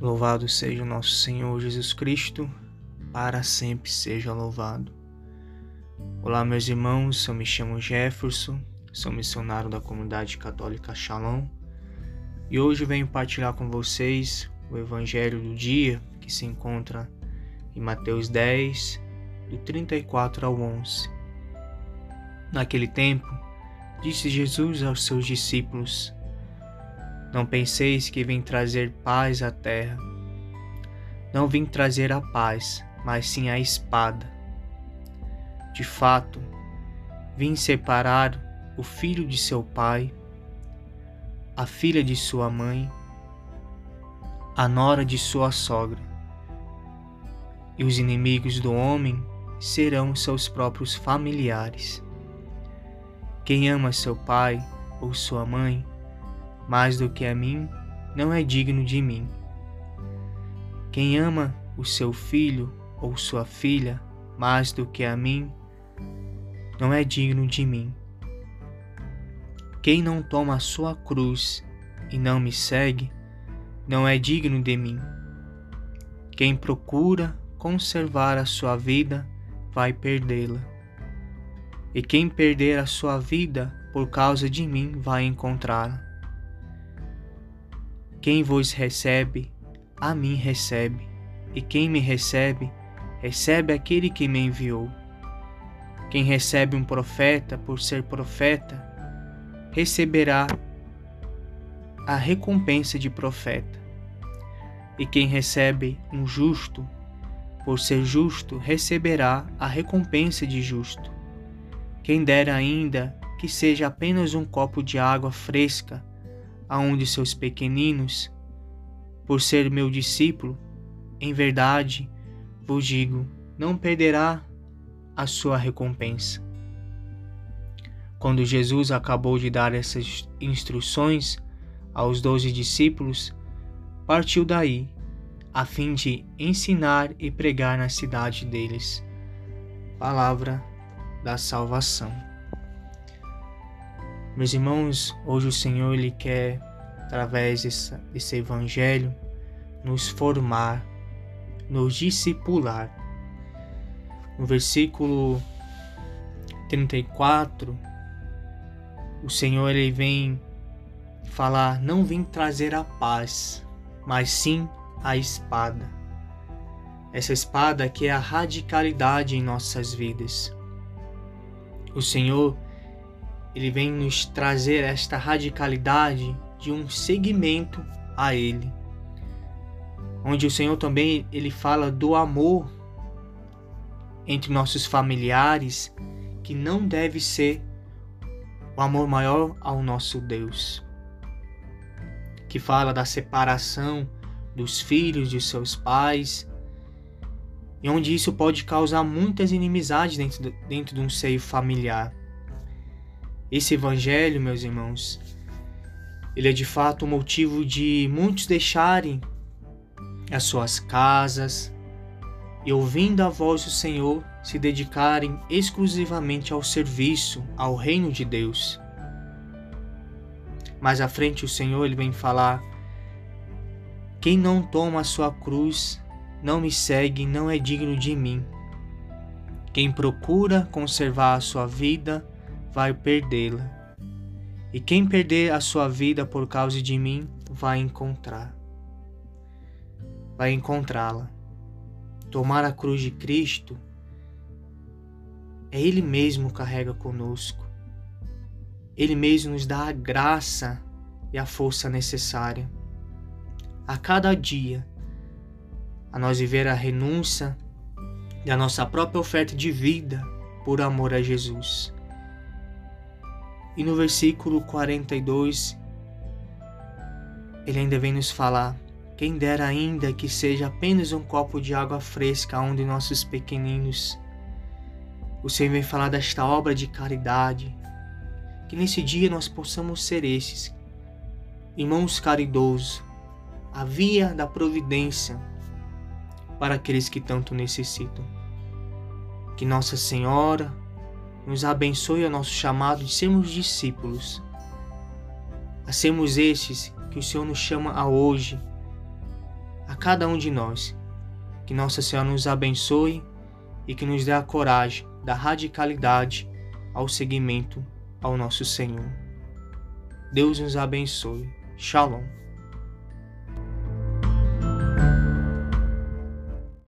Louvado seja o nosso Senhor Jesus Cristo, para sempre seja louvado. Olá, meus irmãos, eu me chamo Jefferson, sou missionário da comunidade católica Shalom e hoje venho partilhar com vocês o Evangelho do dia que se encontra em Mateus 10, do 34 ao 11. Naquele tempo, disse Jesus aos seus discípulos: não penseis que vim trazer paz à terra. Não vim trazer a paz, mas sim a espada. De fato, vim separar o filho de seu pai, a filha de sua mãe, a nora de sua sogra. E os inimigos do homem serão seus próprios familiares. Quem ama seu pai ou sua mãe, mais do que a mim, não é digno de mim. Quem ama o seu filho ou sua filha mais do que a mim, não é digno de mim. Quem não toma a sua cruz e não me segue, não é digno de mim. Quem procura conservar a sua vida, vai perdê-la. E quem perder a sua vida por causa de mim, vai encontrá-la. Quem vos recebe, a mim recebe, e quem me recebe, recebe aquele que me enviou. Quem recebe um profeta por ser profeta, receberá a recompensa de profeta. E quem recebe um justo, por ser justo, receberá a recompensa de justo. Quem dera ainda que seja apenas um copo de água fresca a um de seus pequeninos, por ser meu discípulo, em verdade vos digo, não perderá a sua recompensa. Quando Jesus acabou de dar essas instruções aos doze discípulos, partiu daí, a fim de ensinar e pregar na cidade deles. Palavra da salvação. Meus irmãos, hoje o Senhor ele quer, através desse, desse evangelho, nos formar, nos discipular. No versículo 34, o Senhor ele vem falar: Não vim trazer a paz, mas sim a espada. Essa espada que é a radicalidade em nossas vidas. O Senhor ele vem nos trazer esta radicalidade de um segmento a ele. Onde o Senhor também ele fala do amor entre nossos familiares, que não deve ser o amor maior ao nosso Deus. Que fala da separação dos filhos de seus pais, e onde isso pode causar muitas inimizades dentro, dentro de um seio familiar. Esse evangelho, meus irmãos, ele é de fato o motivo de muitos deixarem as suas casas e, ouvindo a voz do Senhor, se dedicarem exclusivamente ao serviço, ao reino de Deus. Mais à frente, o Senhor ele vem falar: Quem não toma a sua cruz, não me segue, não é digno de mim. Quem procura conservar a sua vida, vai perdê-la. E quem perder a sua vida por causa de mim, vai encontrar. Vai encontrá-la. Tomar a cruz de Cristo é Ele mesmo carrega conosco. Ele mesmo nos dá a graça e a força necessária. A cada dia, a nós viver a renúncia da nossa própria oferta de vida por amor a Jesus. E no versículo 42, ele ainda vem nos falar: quem dera ainda que seja apenas um copo de água fresca a um de nossos pequeninos. O Senhor vem falar desta obra de caridade, que nesse dia nós possamos ser esses, irmãos caridosos, a via da providência para aqueles que tanto necessitam. Que Nossa Senhora, nos abençoe o nosso chamado de sermos discípulos, a sermos estes que o Senhor nos chama a hoje, a cada um de nós. Que Nossa Senhora nos abençoe e que nos dê a coragem da radicalidade ao seguimento ao nosso Senhor. Deus nos abençoe. Shalom.